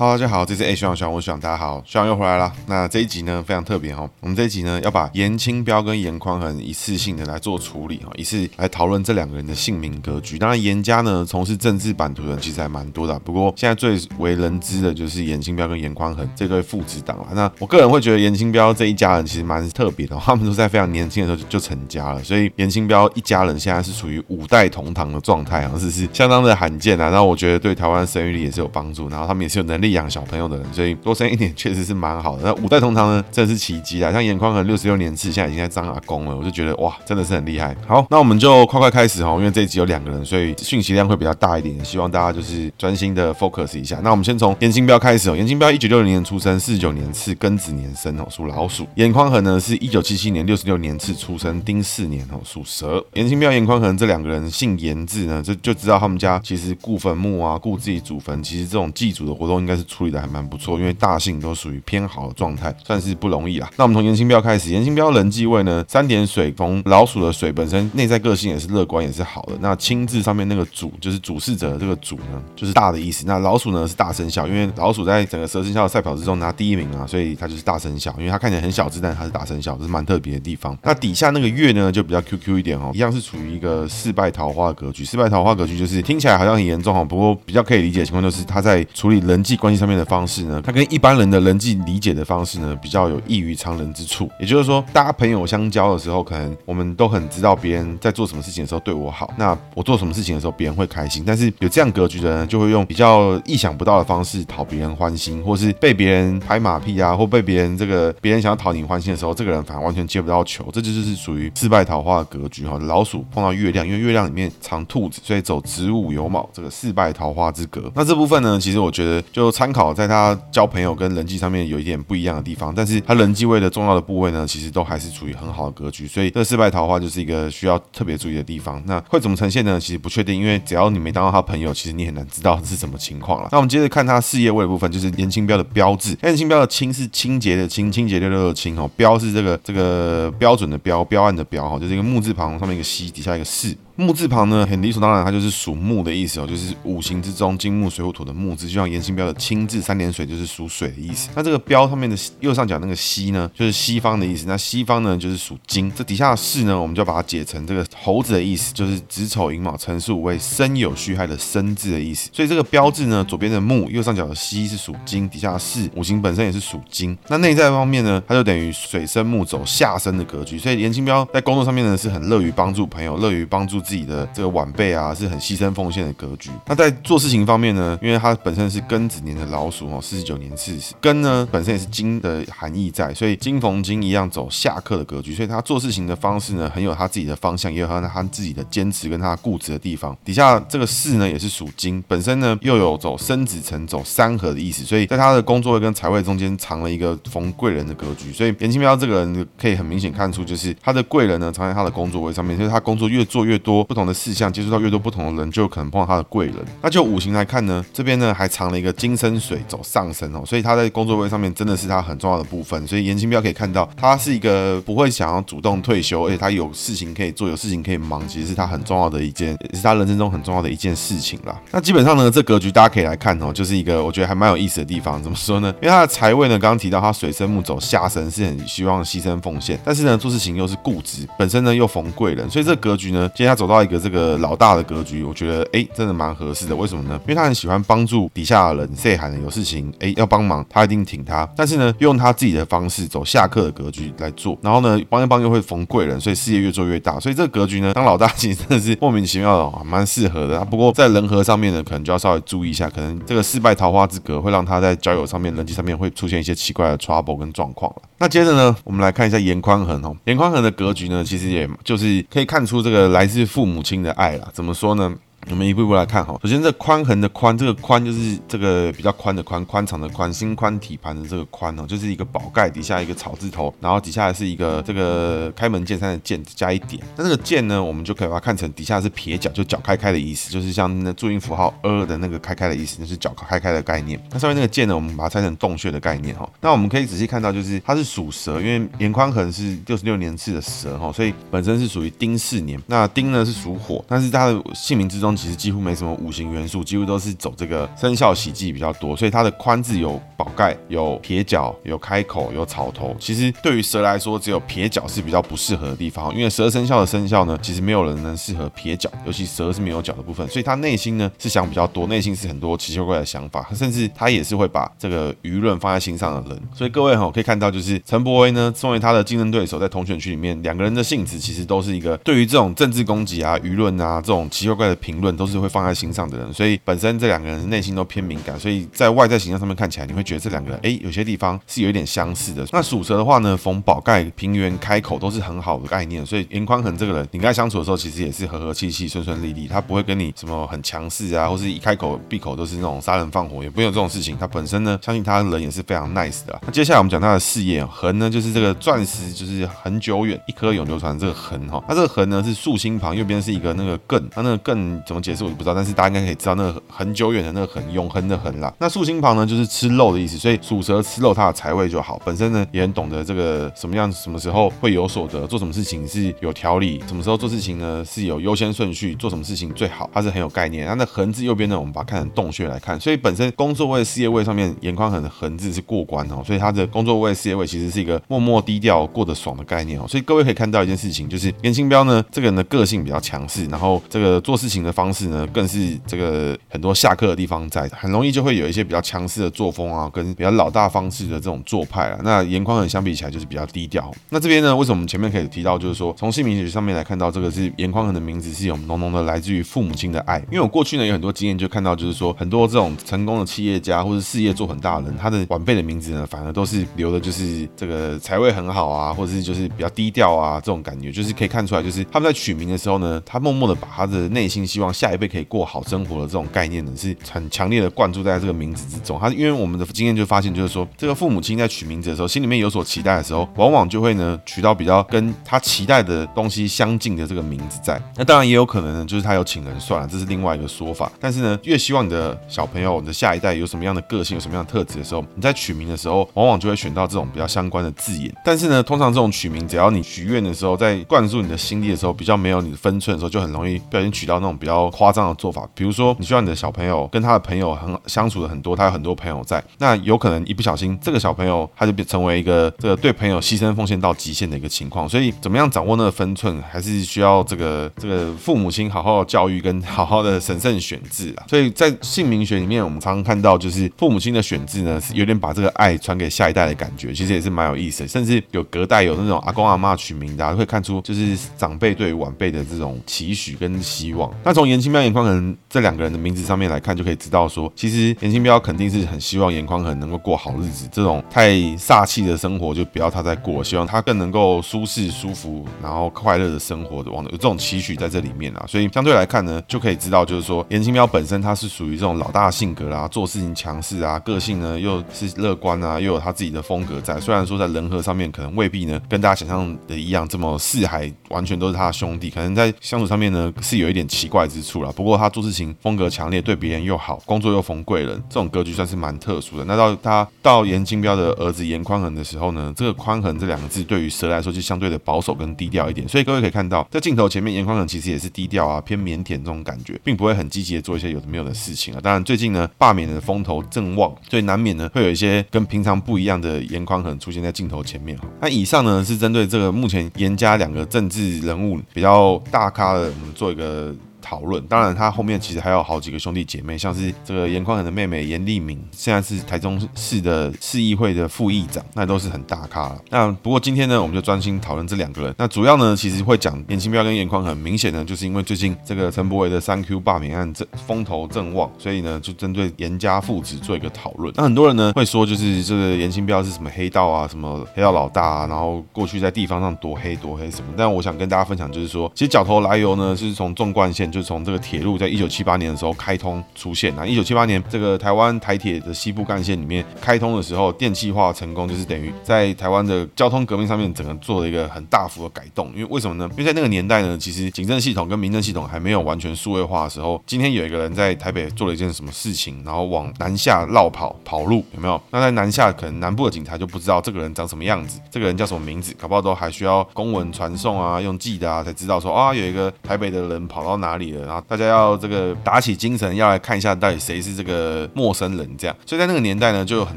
哈喽，大家好，这是 A 学长学长，我是学长，大家好，学长又回来了。那这一集呢非常特别哦，我们这一集呢要把严清标跟严宽恒一次性的来做处理哈，一次来讨论这两个人的姓名格局。当然严家呢从事政治版图的人其实还蛮多的，不过现在最为人知的就是严清标跟严宽恒这对父子档了。那我个人会觉得严清标这一家人其实蛮特别的，他们都在非常年轻的时候就，就成家了，所以严清标一家人现在是属于五代同堂的状态啊，是是相当的罕见啊。那我觉得对台湾生育率也是有帮助，然后他们也是有能力。养小朋友的人，所以多生一点确实是蛮好的。那五代同堂呢，真的是奇迹啊！像颜宽恒六十六年次，现在已经在当阿公了，我就觉得哇，真的是很厉害。好，那我们就快快开始哈，因为这一集有两个人，所以讯息量会比较大一点，希望大家就是专心的 focus 一下。那我们先从严清标开始哦，严清标一九六零年出生，四十九年次庚子年生哦，属老鼠。颜宽恒呢是一九七七年六十六年次出生，丁巳年哦，属蛇。严清标、严宽恒这两个人姓严字呢，就就知道他们家其实顾坟墓啊，顾自己祖坟，其实这种祭祖的活动应该是处理的还蛮不错。因为大姓都属于偏好的状态，算是不容易啦。那我们从颜清标开始，颜清标人际位呢，三点水，从老鼠的水本身内在个性也是乐观，也是好的。那亲字上面那个主就是主事者的这个主呢，就是大的意思。那老鼠呢是大生肖，因为老鼠在整个蛇生肖的赛跑之中拿第一名啊，所以它就是大生肖。因为它看起来很小只，但它是大生肖，这是蛮特别的地方。那底下那个月呢就比较 QQ 一点哦，一样是处于一个四败桃花格局。四败桃花格局就是听起来好像很严重哦，不过比较可以理解的情况就是他在处理人际关上面的方式呢。他跟一般人的人际理解的方式呢，比较有异于常人之处。也就是说，大家朋友相交的时候，可能我们都很知道别人在做什么事情的时候对我好，那我做什么事情的时候，别人会开心。但是有这样格局的人，就会用比较意想不到的方式讨别人欢心，或是被别人拍马屁啊，或被别人这个别人想要讨你欢心的时候，这个人反而完全接不到球。这就是属于四败桃花的格局哈。老鼠碰到月亮，因为月亮里面藏兔子，所以走子午酉卯这个四败桃花之格。那这部分呢，其实我觉得就参考在他交朋友。跟人际上面有一点不一样的地方，但是他人际位的重要的部位呢，其实都还是处于很好的格局，所以这四败桃花就是一个需要特别注意的地方。那会怎么呈现呢？其实不确定，因为只要你没当到他朋友，其实你很难知道是什么情况了。那我们接着看他事业位的部分，就是年清标的标志。年清标的清是清洁的清，清洁六六的清哦，标是这个这个标准的标，标案的标哈，就是一个木字旁上面一个西，底下一个士。木字旁呢，很理所当然，它就是属木的意思哦，就是五行之中金木水火土的木字，就像严清标的清字三点水就是属水的意思。那这个标上面的右上角那个西呢，就是西方的意思。那西方呢，就是属金。这底下的士呢，我们就把它解成这个猴子的意思，就是子丑寅卯辰巳午未申酉戌亥的申字的意思。所以这个标志呢，左边的木，右上角的西是属金，底下的士五行本身也是属金。那内在方面呢，它就等于水生木走下生的格局。所以严清标在工作上面呢，是很乐于帮助朋友，乐于帮助。自己的这个晚辈啊，是很牺牲奉献的格局。那在做事情方面呢，因为他本身是庚子年的老鼠哦，四十九年次庚呢本身也是金的含义在，所以金逢金一样走下克的格局。所以他做事情的方式呢，很有他自己的方向，也有他他自己的坚持跟他固执的地方。底下这个巳呢也是属金，本身呢又有走生子辰走三合的意思，所以在他的工作位跟财位中间藏了一个逢贵人的格局。所以颜清标这个人可以很明显看出，就是他的贵人呢藏在他的工作位上面，所以他工作越做越多。不同的事项接触到越多不同的人，就有可能碰到他的贵人。那就五行来看呢，这边呢还藏了一个金生水走上升哦，所以他在工作位上面真的是他很重要的部分。所以严清标可以看到，他是一个不会想要主动退休，而且他有事情可以做，有事情可以忙，其实是他很重要的一件，也是他人生中很重要的一件事情啦。那基本上呢，这格局大家可以来看哦，就是一个我觉得还蛮有意思的地方。怎么说呢？因为他的财位呢，刚刚提到他水生木走下生，是很希望牺牲奉献，但是呢做事情又是固执，本身呢又逢贵人，所以这格局呢，今天他走到一个。这个老大的格局，我觉得哎，真的蛮合适的。为什么呢？因为他很喜欢帮助底下的人，谁喊的有事情哎要帮忙，他一定挺他。但是呢，用他自己的方式走下课的格局来做，然后呢，帮一帮又会逢贵人，所以事业越做越大。所以这个格局呢，当老大其实真的是莫名其妙的，蛮适合的。不过在人和上面呢，可能就要稍微注意一下，可能这个四败桃花之格会让他在交友上面、人际上面会出现一些奇怪的 trouble 跟状况了。那接着呢，我们来看一下眼眶痕哦，眼眶痕的格局呢，其实也就是可以看出这个来自父母亲的爱啦，怎么说呢？我们一步一步来看哈。首先，这宽横的宽，这个宽就是这个比较宽的宽，宽敞的宽，心宽体盘的这个宽哦，就是一个宝盖底下一个草字头，然后底下是一个这个开门见山的见加一点。那这个见呢，我们就可以把它看成底下是撇脚，就脚开开的意思，就是像那注音符号呃的那个开开的意思，就是脚开开的概念。那上面那个见呢，我们把它拆成洞穴的概念哈。那我们可以仔细看到，就是它是属蛇，因为年宽横是六十六年次的蛇哈，所以本身是属于丁巳年。那丁呢是属火，但是它的姓名之中其实几乎没什么五行元素，几乎都是走这个生肖喜忌比较多，所以它的宽字有宝盖、有撇脚、有开口、有草头。其实对于蛇来说，只有撇脚是比较不适合的地方，因为十二生肖的生肖呢，其实没有人能适合撇脚，尤其蛇是没有脚的部分，所以他内心呢是想比较多，内心是很多奇奇怪怪的想法，甚至他也是会把这个舆论放在心上的人。所以各位哈，可以看到就是陈柏惟呢，作为他的竞争对手，在同选区里面，两个人的性质其实都是一个对于这种政治攻击啊、舆论啊这种奇奇怪怪的评论，都是会放在心上的人。所以本身这两个人内心都偏敏感，所以在外在形象上面看起来，你会觉得这两个人哎，有些地方是有一点相似的。那属蛇的话呢，逢宝盖、平原、开口都是很好的概念。所以严宽恒这个人，你跟他相处的时候，其实也是和和气气、顺顺利利，他不会跟你什么很强势啊，或是一开口闭口都是那种杀人放火，也不会有这种事情。他本身呢，相信他人也是非常 nice 的。那接下来我们讲他的事业，恒呢就是这个钻石，就是很久远，一颗永流传这个恒哈。那这个恒呢是竖心旁，右边是一个那个艮，它那个艮怎么解释我就不知道，但是大家应该可以知道那个很久远的那个很，永恒的恒啦。那竖心旁呢就是吃肉的意思，所以属蛇吃肉，它的财位就好。本身呢也很懂得这个什么样什么时候会有所得，做什么事情是有条理，什么时候做事情呢是有优先顺序，做什么事情最好，它是很有概念。那那恒字右边呢，我们把它看成洞穴来看，所以本身工作位、事业位上面眼眶很的恒字是过关哦，所以他的工作位、事业位其实是一个默默低调过得爽的概念哦。所以各位可以看到一件事情，就是颜清标呢，这个人的个性比较强势，然后这个做事情的方式呢，更是这个很多下课的地方在，很容易就会有一些比较强势的作风啊，跟比较老大方式的这种做派啊。那严宽恒相比起来就是比较低调。那这边呢，为什么我们前面可以提到，就是说从姓名学上面来看到，这个是严宽恒的名字是有浓浓的来自于父母亲的爱。因为我过去呢有很多经验，就看到就是说很多这种成功的企业家或者事业做很大的人，他的晚辈的名字呢，反而都是留的就是这个财位很好啊，或者是就是比较低调啊，这种感觉就是可以看出来，就是他们在取名的时候呢，他默默的把他的内心希望下一辈可以过好生活的这种概念呢，是很强烈的灌注在这个名字之中。他因为我们的经验就发现，就是说这个父母亲在取名字的时候，心里面有所期待的时候，往往就会呢取到比较跟他期待的东西相近的这个名字在。那当然也有可能呢，就是他有请人算了，这是另外一个说法。但是呢，越希望你的小朋友、你的下一代有什么样的个性、有什么样的特质的时候，你在取名的时候，往往就会选到这种比较相关的字眼。但是呢，通常这种取名，只要你许愿的时候，在灌注你的心力的时候，比较没有你的分寸的时候，就很容易不小心取到那种比较夸张的做法。比如说，你希望你的小朋友跟他的朋友很相处的很多，他有很多朋友在，那有可能一不小心，这个小朋友他就变成为一个这个对朋友牺牲奉献到极限的一个情况。所以，怎么样掌握那个分寸，还是需要这个这个父母亲好好教育跟好好的审慎选字啊。所以在姓名学里面，我们常常看到就是父母亲的选字呢，是有点把这个爱传给下一代的感觉，其实也是蛮有意思的。甚至有隔代有那种阿公阿嬷取名的，会看出就是长辈对于晚辈的这种期许跟希望。那从从颜清标、颜宽恒这两个人的名字上面来看，就可以知道说，其实颜清标肯定是很希望颜宽恒能够过好日子，这种太煞气的生活就不要他再过，希望他更能够舒适、舒服，然后快乐的生活的，往有这种期许在这里面啊。所以相对来看呢，就可以知道就是说，颜清标本身他是属于这种老大性格啦，做事情强势啊，个性呢又是乐观啊，又有他自己的风格在。虽然说在人和上面可能未必呢跟大家想象的一样这么四海完全都是他的兄弟，可能在相处上面呢是有一点奇怪之处啦。不过他做事情风格强烈，对别人又好，工作又逢贵人，这种格局算是蛮特殊的。那到他到严金彪的儿子严宽恒的时候呢，这个宽恒这两个字对于蛇来说就相对的保守跟低调一点。所以各位可以看到，在镜头前面严宽恒其实也是低调啊，偏腼腆这种感觉，并不会很积极的做一些有的没有的事情啊。当然最近呢罢免的风头正旺，所以难免呢会有一些跟平常不一样的严宽恒出现在镜头前面。那以上呢是针对这个目前严家两个政治人物比较大咖的，我们做一个。讨论，当然他后面其实还有好几个兄弟姐妹，像是这个严宽恒的妹妹严丽敏，现在是台中市的市议会的副议长，那都是很大咖了。那不过今天呢，我们就专心讨论这两个人。那主要呢，其实会讲严清标跟严宽恒，明显呢，就是因为最近这个陈柏维的三 Q 罢免案正风头正旺，所以呢，就针对严家父子做一个讨论。那很多人呢会说，就是这个严清标是什么黑道啊，什么黑道老大啊，然后过去在地方上多黑多黑什么。但我想跟大家分享，就是说，其实角头来由呢，是从纵贯线。就就从这个铁路在一九七八年的时候开通出现。那一九七八年这个台湾台铁的西部干线里面开通的时候，电气化成功，就是等于在台湾的交通革命上面整个做了一个很大幅的改动。因为为什么呢？因为在那个年代呢，其实警政系统跟民政系统还没有完全数位化的时候，今天有一个人在台北做了一件什么事情，然后往南下绕跑跑路，有没有？那在南下可能南部的警察就不知道这个人长什么样子，这个人叫什么名字，搞不好都还需要公文传送啊，用寄的啊，才知道说啊有一个台北的人跑到哪里了，然后大家要这个打起精神要来看一下到底谁是这个陌生人，这样。所以在那个年代呢，就有很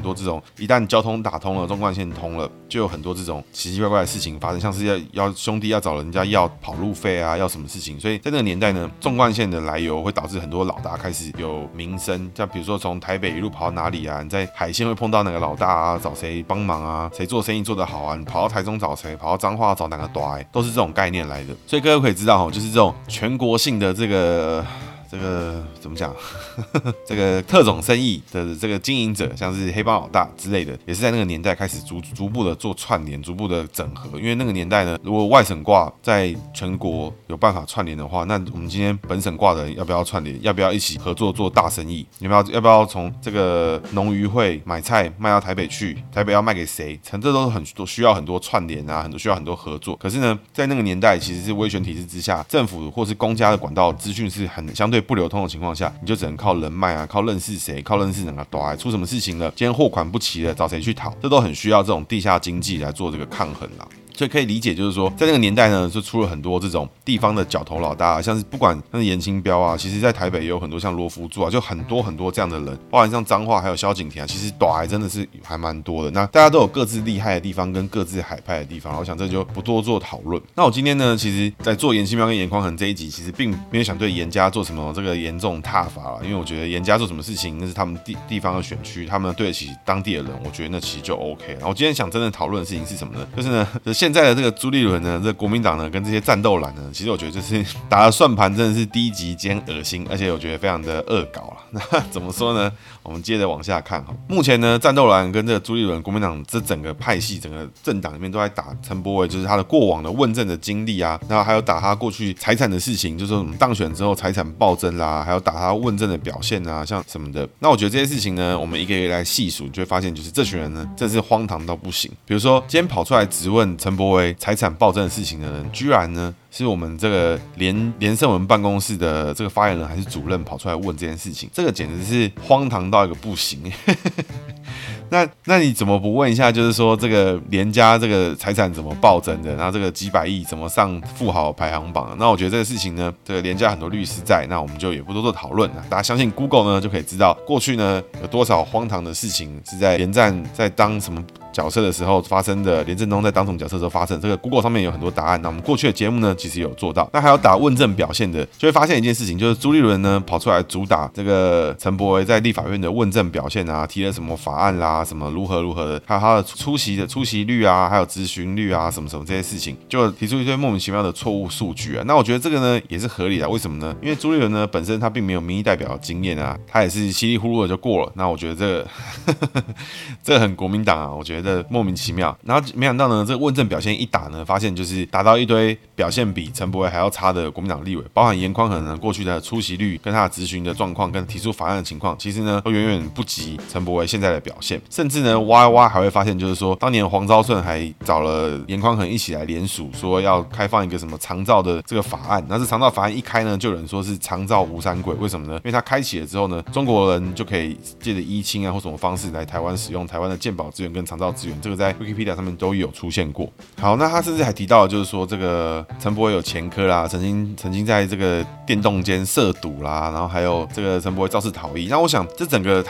多这种一旦交通打通了，纵贯线通了，就有很多这种奇奇怪怪的事情发生，像是要要兄弟要找人家要跑路费啊，要什么事情。所以在那个年代呢，纵贯线的来由会导致很多老大开始有名声，像比如说从台北一路跑到哪里啊，你在海线会碰到哪个老大啊，找谁帮忙啊，谁做生意做得好啊，你跑到台中找谁，跑到彰化找哪个大，都是这种概念来的。所以各位可以知道哈，就是这种全国性的这个。这个怎么讲？这个特种生意的这个经营者，像是黑帮老大之类的，也是在那个年代开始逐逐步的做串联，逐步的整合。因为那个年代呢，如果外省挂在全国有办法串联的话，那我们今天本省挂的要不要串联？要不要一起合作做大生意？要不要要不要从这个农渔会买菜卖到台北去？台北要卖给谁？成这都是很多需要很多串联啊，很多需要很多合作。可是呢，在那个年代，其实是威权体制之下，政府或是公家的管道资讯是很相对。不流通的情况下，你就只能靠人脉啊，靠认识谁，靠认识哪个短，出什么事情了？今天货款不齐了，找谁去讨？这都很需要这种地下经济来做这个抗衡啊。所以可以理解，就是说，在那个年代呢，就出了很多这种地方的角头老大，像是不管像是严清标啊，其实在台北也有很多像罗福柱啊，就很多很多这样的人，包含像彰化还有萧景田啊，其实短还真的是还蛮多的。那大家都有各自厉害的地方跟各自海派的地方，我想这就不多做讨论。那我今天呢，其实在做严清标跟严匡衡这一集，其实并没有想对严家做什么这个严重挞伐了，因为我觉得严家做什么事情那是他们地地方的选区，他们对得起当地的人，我觉得那其实就 OK。然后我今天想真正讨论的事情是什么呢？就是呢，就是现在的这个朱立伦呢，这国民党呢，跟这些战斗蓝呢，其实我觉得就是 打的算盘真的是低级兼恶心，而且我觉得非常的恶搞了。那怎么说呢？我们接着往下看哈。目前呢，战斗蓝跟这个朱立伦国民党这整个派系、整个政党里面都在打陈柏惟，就是他的过往的问政的经历啊，然后还有打他过去财产的事情，就是我们当选之后财产暴增啦，还有打他问政的表现啊，像什么的。那我觉得这些事情呢，我们一个一个来细数，你就会发现就是这群人呢，真是荒唐到不行。比如说今天跑出来质问陈柏惟财产暴增的事情的人，居然呢是我们这个连连胜文办公室的这个发言人还是主任跑出来问这件事情，这个简直是荒唐到一个不行。那那你怎么不问一下？就是说这个连家这个财产怎么暴增的？然后这个几百亿怎么上富豪排行榜？那我觉得这个事情呢，这个连家很多律师在，那我们就也不多做讨论了。大家相信 Google 呢，就可以知道过去呢有多少荒唐的事情是在连战在当什么。角色的时候发生的，连振东在当什么角色时候发生，这个 Google 上面有很多答案。那我们过去的节目呢，其实有做到。那还有打问政表现的，就会发现一件事情，就是朱立伦呢跑出来主打这个陈柏惟在立法院的问政表现啊，提了什么法案啦，什么如何如何的，还有他的出席的出席率啊，还有咨询率啊，什么什么这些事情，就提出一堆莫名其妙的错误数据啊。那我觉得这个呢也是合理的，为什么呢？因为朱立伦呢本身他并没有民意代表的经验啊，他也是稀里糊涂的就过了。那我觉得这个 这很国民党啊，我觉得莫名其妙。然后没想到呢，这个问政表现一打呢，发现就是打到一堆表现比陈柏伟还要差的国民党立委，包含颜匡衡呢过去的出席率跟他的质询的状况跟提出法案的情况，其实呢都远远不及陈柏伟现在的表现。甚至呢挖一挖还会发现，就是说当年黄昭顺还找了颜匡衡一起来联署，说要开放一个什么长照的这个法案。那这长照法案一开呢，就有人说是长照吴三桂，为什么呢？因为他开启了之后呢，中国人就可以借着依亲啊或什么方式来台湾使用台湾的健保资源跟长照资源。这个在 Wikipedia 上面。都有出现过。好，那他甚至还提到，就是说这个陈柏会有前科啦，曾经曾经在这个电动间涉赌啦，然后还有这个陈柏惟肇事逃逸。那我想，这整个。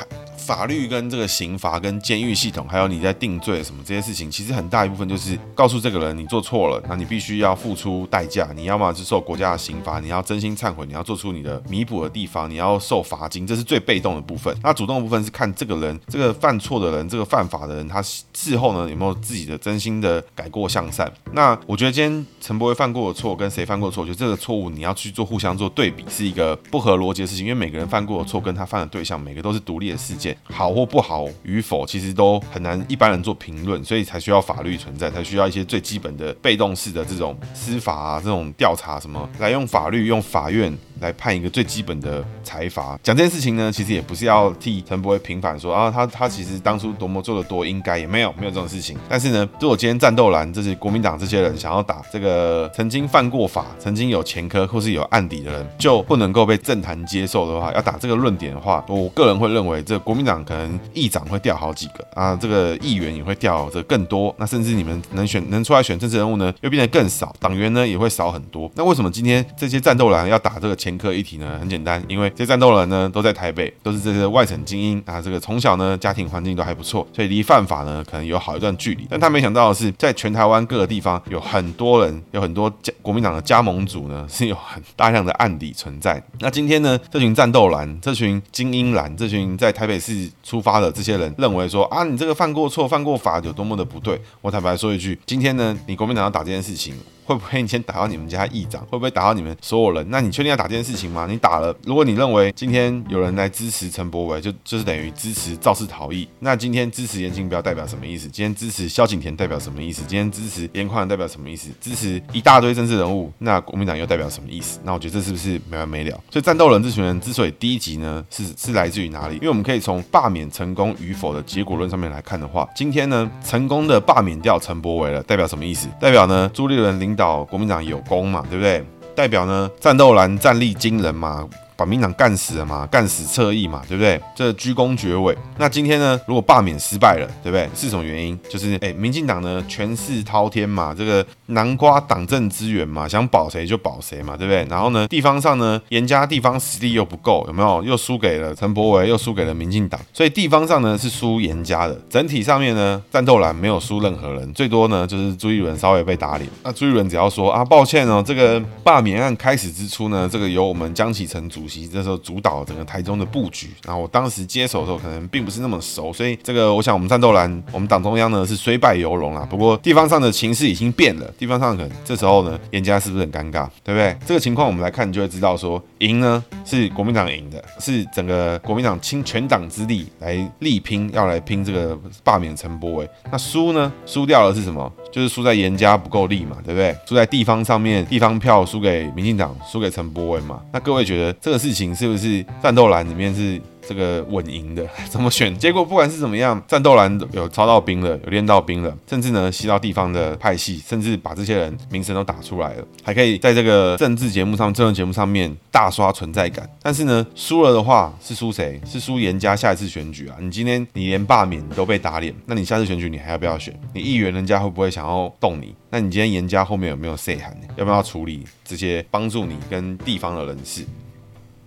法律跟这个刑罚跟监狱系统，还有你在定罪什么这些事情，其实很大一部分就是告诉这个人你做错了，那你必须要付出代价，你要么是受国家的刑罚，你要真心忏悔，你要做出你的弥补的地方，你要受罚金，这是最被动的部分。那主动的部分是看这个人，这个犯错的人，这个犯法的人，他事后呢有没有自己的真心的改过向善。那我觉得今天陈柏惟犯过的错跟谁犯过的错，我觉得这个错误你要去做互相做对比，是一个不合逻辑的事情，因为每个人犯过的错跟他犯的对象，每个都是独立的事件。好或不好与否，其实都很难一般人做评论，所以才需要法律存在，才需要一些最基本的被动式的这种司法啊，这种调查什么，来用法律、用法院来判一个最基本的裁罚。讲这件事情呢，其实也不是要替陈伯平反说啊，他他其实当初多么做的多应该，也没有没有这种事情。但是呢，如果今天战斗蓝这些国民党这些人想要打这个曾经犯过法、曾经有前科或是有案底的人，就不能够被政坛接受的话，要打这个论点的话，我个人会认为，这国民党可能议长会掉好几个啊，这个议员也会掉这更多。那甚至你们能选能出来选政治人物呢，又变得更少，党员呢也会少很多。那为什么今天这些战斗蓝要打这个前科议题呢？很简单，因为这些战斗人呢都在台北，都是这些外省精英啊，这个从小呢家庭环境都还不错，所以离犯法呢可能有好一段距离。但他没想到的是，在全台湾各个地方有很多人，有很多加国民党的加盟组呢是有很大量的案底存在。那今天呢，这群战斗蓝，这群精英蓝，这群在台北市出发的这些人，认为说啊，你这个犯过错、犯过法有多么的不对。我坦白说一句，今天呢，你国民党要打这件事情。会不会你先打到你们家议长？会不会打到你们所有人？那你确定要打这件事情吗？你打了，如果你认为今天有人来支持陈柏惟，就就是等于支持肇事逃逸。那今天支持严清标代表什么意思？今天支持萧景田代表什么意思？今天支持严宽代表什么意思？支持一大堆政治人物，那国民党又代表什么意思？那我觉得这是不是没完没了？所以战斗人这群人之所以低级呢，是是来自于哪里？因为我们可以从罢免成功与否的结果论上面来看的话，今天呢成功的罢免掉陈柏惟了，代表什么意思？代表呢朱立伦领导国民党有。有功嘛，对不对？代表呢，战斗蓝战力惊人嘛。把民党干死了嘛，干死侧翼嘛，对不对？这鞠躬绝尾。那今天呢，如果罢免失败了，对不对？是什么原因？就是哎，民进党呢权势滔天嘛，这个南瓜党政资源嘛，想保谁就保谁嘛，对不对？然后呢，地方上呢，严家地方实力又不够，有没有？又输给了陈柏惟，又输给了民进党，所以地方上呢是输严家的。整体上面呢，战斗蓝没有输任何人，最多呢就是朱一伦稍微被打脸。那朱一伦只要说啊，抱歉哦，这个罢免案开始之初呢，这个由我们江启臣主主席这时候主导整个台中的布局，然后我当时接手的时候可能并不是那么熟，所以这个我想我们战斗蓝，我们党中央呢是虽败犹荣啦。不过地方上的情势已经变了，地方上可能这时候呢，严家是不是很尴尬，对不对？这个情况我们来看，就会知道说，赢呢是国民党赢的，是整个国民党倾全党之力来力拼，要来拼这个罢免陈柏惟。那输呢，输掉了是什么？就是输在严家不够力嘛，对不对？输在地方上面，地方票输给民进党，输给陈柏惟嘛。那各位觉得这个事情是不是战斗栏里面是？这个稳赢的 怎么选？结果不管是怎么样，战斗栏有操到兵了，有练到兵了，甚至呢吸到地方的派系，甚至把这些人名声都打出来了，还可以在这个政治节目上、政治节目上面大刷存在感。但是呢，输了的话是输谁？是输严家下一次选举啊！你今天你连罢免都被打脸，那你下次选举你还要不要选？你议员人家会不会想要动你？那你今天严家后面有没有 say 函？要不要处理这些帮助你跟地方的人士？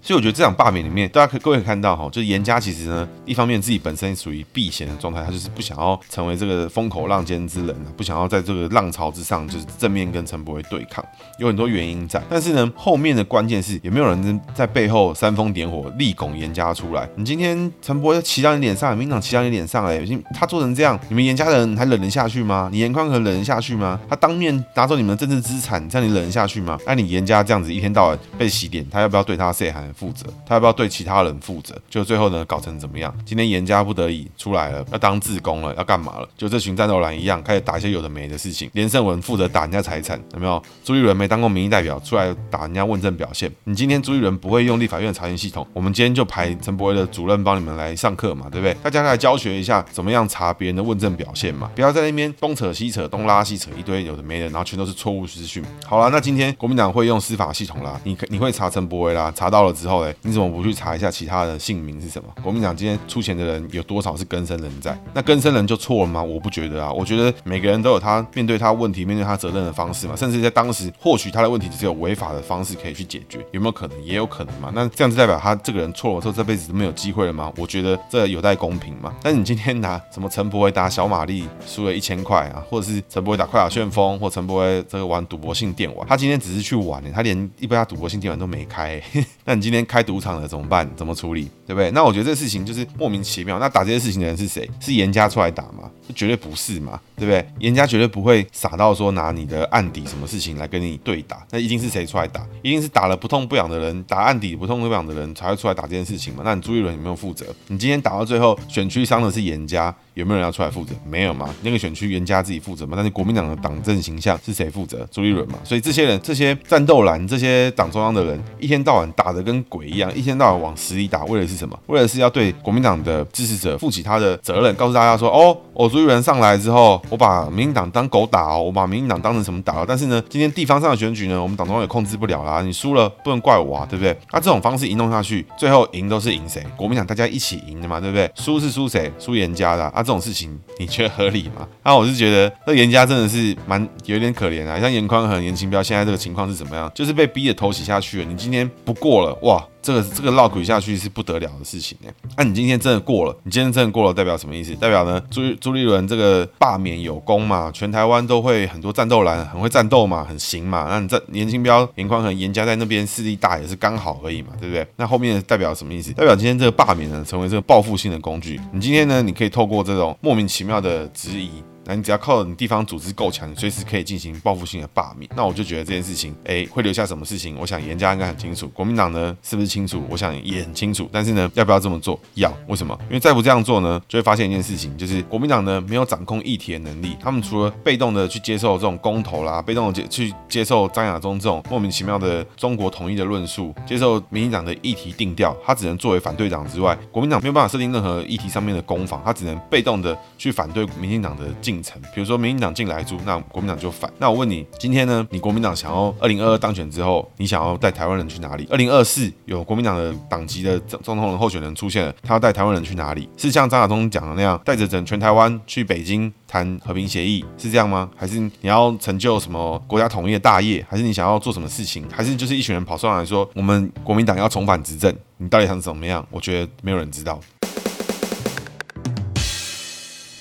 所以我觉得这场罢免里面，大家可各位可以看到哈，就是严家其实呢，一方面自己本身属于避嫌的状态，他就是不想要成为这个风口浪尖之人，不想要在这个浪潮之上就是正面跟陈柏威对抗，有很多原因在。但是呢，后面的关键是也没有人在背后煽风点火，力拱严家出来？你今天陈柏威骑到你脸上，民党骑到你脸上，哎，他做成这样，你们严家的人还忍得下去吗？你严宽恒忍得下去吗？他当面拿走你们的政治资产，这样你忍得下去吗？那你严家这样子一天到晚被洗脸，他要不要对他 say hi？？负责，他要不要对其他人负责？就最后呢，搞成怎么样？今天严家不得已出来了，要当自工了，要干嘛了？就这群战斗蓝一样，开始打一些有的没的事情。连胜文负责打人家财产，有没有？朱立伦没当过民意代表，出来打人家问政表现。你今天朱立伦不会用立法院查询系统，我们今天就排陈柏惟的主任帮你们来上课嘛，对不对？大家来教学一下怎么样查别人的问政表现嘛，不要在那边东扯西扯，东拉西扯一堆有的没的，然后全都是错误资讯。好了，那今天国民党会用司法系统啦，你你会查陈柏惟啦，查到了之后嘞？你怎么不去查一下其他的姓名是什么？国民党今天出钱的人有多少是更生人在？那更生人就错了吗？我不觉得啊，我觉得每个人都有他面对他问题、面对他责任的方式嘛。甚至在当时，或许他的问题只是有违法的方式可以去解决，有没有可能？也有可能嘛。那这样子代表他这个人错了之后，这辈子都没有机会了吗？我觉得这有待公平嘛。但是你今天拿什么陈柏惟打小马丽输了一千块啊，或者是陈柏惟打快打旋风，或陈柏惟这个玩赌博性电玩，他今天只是去玩，他连一般赌博性电玩都没开。那你今天开赌场了怎么办？怎么处理？对不对？那我觉得这事情就是莫名其妙。那打这些事情的人是谁？是严家出来打吗？绝对不是嘛。对不对？严家绝对不会傻到说拿你的案底什么事情来跟你对打，那一定是谁出来打？一定是打了不痛不痒的人，打案底不痛不痒的人才会出来打这件事情嘛？那你朱立伦有没有负责？你今天打到最后，选区伤的是严家。有没有人要出来负责？没有嘛？那个选区严家自己负责嘛？但是国民党的党政形象是谁负责？朱立伦嘛？所以这些人、这些战斗蓝、这些党中央的人，一天到晚打得跟鬼一样，一天到晚往死里打，为的是什么？为的是要对国民党的支持者负起他的责任，告诉大家说：哦，我朱立伦上来之后，我把民进党当狗打哦，我把民进党当成什么打了？但是呢，今天地方上的选举呢，我们党中央也控制不了啦。你输了不能怪我啊，对不对？那、啊、这种方式一弄下去，最后赢都是赢谁？国民党大家一起赢的嘛，对不对？输是输谁？输严家的啊，啊，这种事情你。觉得合理吗？那、啊、我是觉得这严家真的是蛮有点可怜啊。像严宽和严清标现在这个情况是怎么样？就是被逼着头洗下去了。你今天不过了，哇！这个这个绕鬼下去是不得了的事情哎，那、你今天真的过了，你今天真的过了，代表什么意思？代表呢朱朱立伦这个罢免有功嘛，全台湾都会很多战斗蓝很会战斗嘛，很行嘛。那你这严清标、严宽恒、严家在那边势力大也是刚好而已嘛，对不对？那后面代表什么意思？代表今天这个罢免呢，成为这个报复性的工具。你今天呢，你可以透过这种莫名其妙的质疑。那你只要靠你地方组织够强，你随时可以进行报复性的罢免。那我就觉得这件事情，哎，会留下什么事情？我想严家应该很清楚，国民党呢是不是清楚？我想也很清楚。但是呢，要不要这么做？要。为什么？因为再不这样做呢，就会发现一件事情，就是国民党呢没有掌控议题的能力。他们除了被动的去接受这种公投啦，被动的接去接受张亚中这种莫名其妙的中国统一的论述，接受民进党的议题定调，他只能作为反对党之外，国民党没有办法设定任何议题上面的攻防，他只能被动的去反对民进党的进比如说民。民进党进来住，那国民党就反。那我问你，今天呢？你国民党想要二零二二当选之后，你想要带台湾人去哪里？二零二四有国民党的党籍的总统候选人出现了，他要带台湾人去哪里？是像张亚中讲的那样，带着整全台湾去北京谈和平协议，是这样吗？还是你要成就什么国家统一的大业？还是你想要做什么事情？还是就是一群人跑上来说，我们国民党要重返执政？你到底想怎么样？我觉得没有人知道。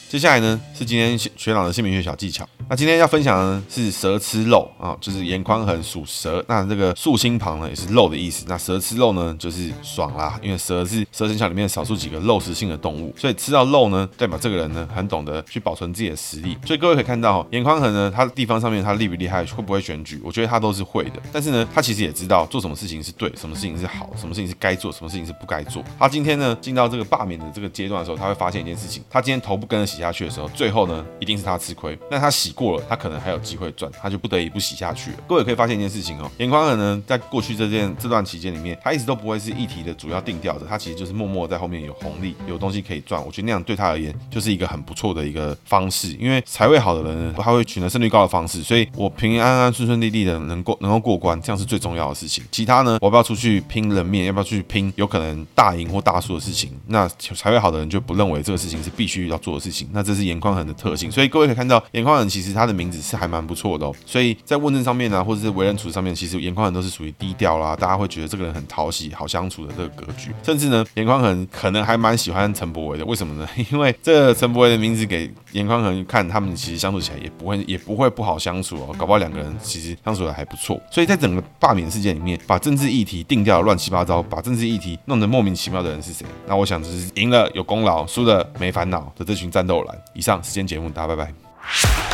接下来呢，是今天学长的姓名学小技巧。那今天要分享的呢是蛇吃肉啊，就是眼眶横属蛇，那这个竖心旁呢也是肉的意思。那蛇吃肉呢就是爽啦，因为蛇是蛇生肖里面少数几个肉食性的动物，所以吃到肉呢代表这个人呢很懂得去保存自己的实力。所以各位可以看到，眼眶横呢它的地方上面它厉不厉害，会不会选举，我觉得他都是会的。但是呢，他其实也知道做什么事情是对，什么事情是好，什么事情是该做，什么事情是不该做。他今天呢进到这个罢免的这个阶段的时候，他会发现一件事情，他今天头不跟着洗下去的时候，最后呢一定是他吃亏。那他洗过了，他可能还有。机会赚，他就不得已不洗下去了。各位可以发现一件事情哦，颜宽恒呢，在过去这件这段期间里面，他一直都不会是议题的主要定调的，他其实就是默默在后面有红利，有东西可以赚。我觉得那样对他而言就是一个很不错的一个方式，因为财位好的人呢，他会取得胜率高的方式，所以我平平安安、顺顺利利的能过能够过关，这样是最重要的事情。其他呢，我要不要出去拼人面，要不要去拼有可能大赢或大输的事情？那财位好的人就不认为这个事情是必须要做的事情。那这是颜宽恒的特性，所以各位可以看到，颜宽恒其实他的名字是还蛮不错的哦。所以在问政上面呢、啊，或者是为人处事上面，其实颜宽恒都是属于低调啦，大家会觉得这个人很讨喜、好相处的这个格局。甚至呢，颜宽恒可能还蛮喜欢陈柏维的，为什么呢？因为这陈柏维的名字给颜宽恒看，他们其实相处起来也不会也不会不好相处哦，搞不好两个人其实相处的还不错。所以在整个罢免事件里面，把政治议题定掉乱七八糟，把政治议题弄得莫名其妙的人是谁？那我想就是赢了有功劳，输了没烦恼的这群战斗以上时间节目，大家拜拜。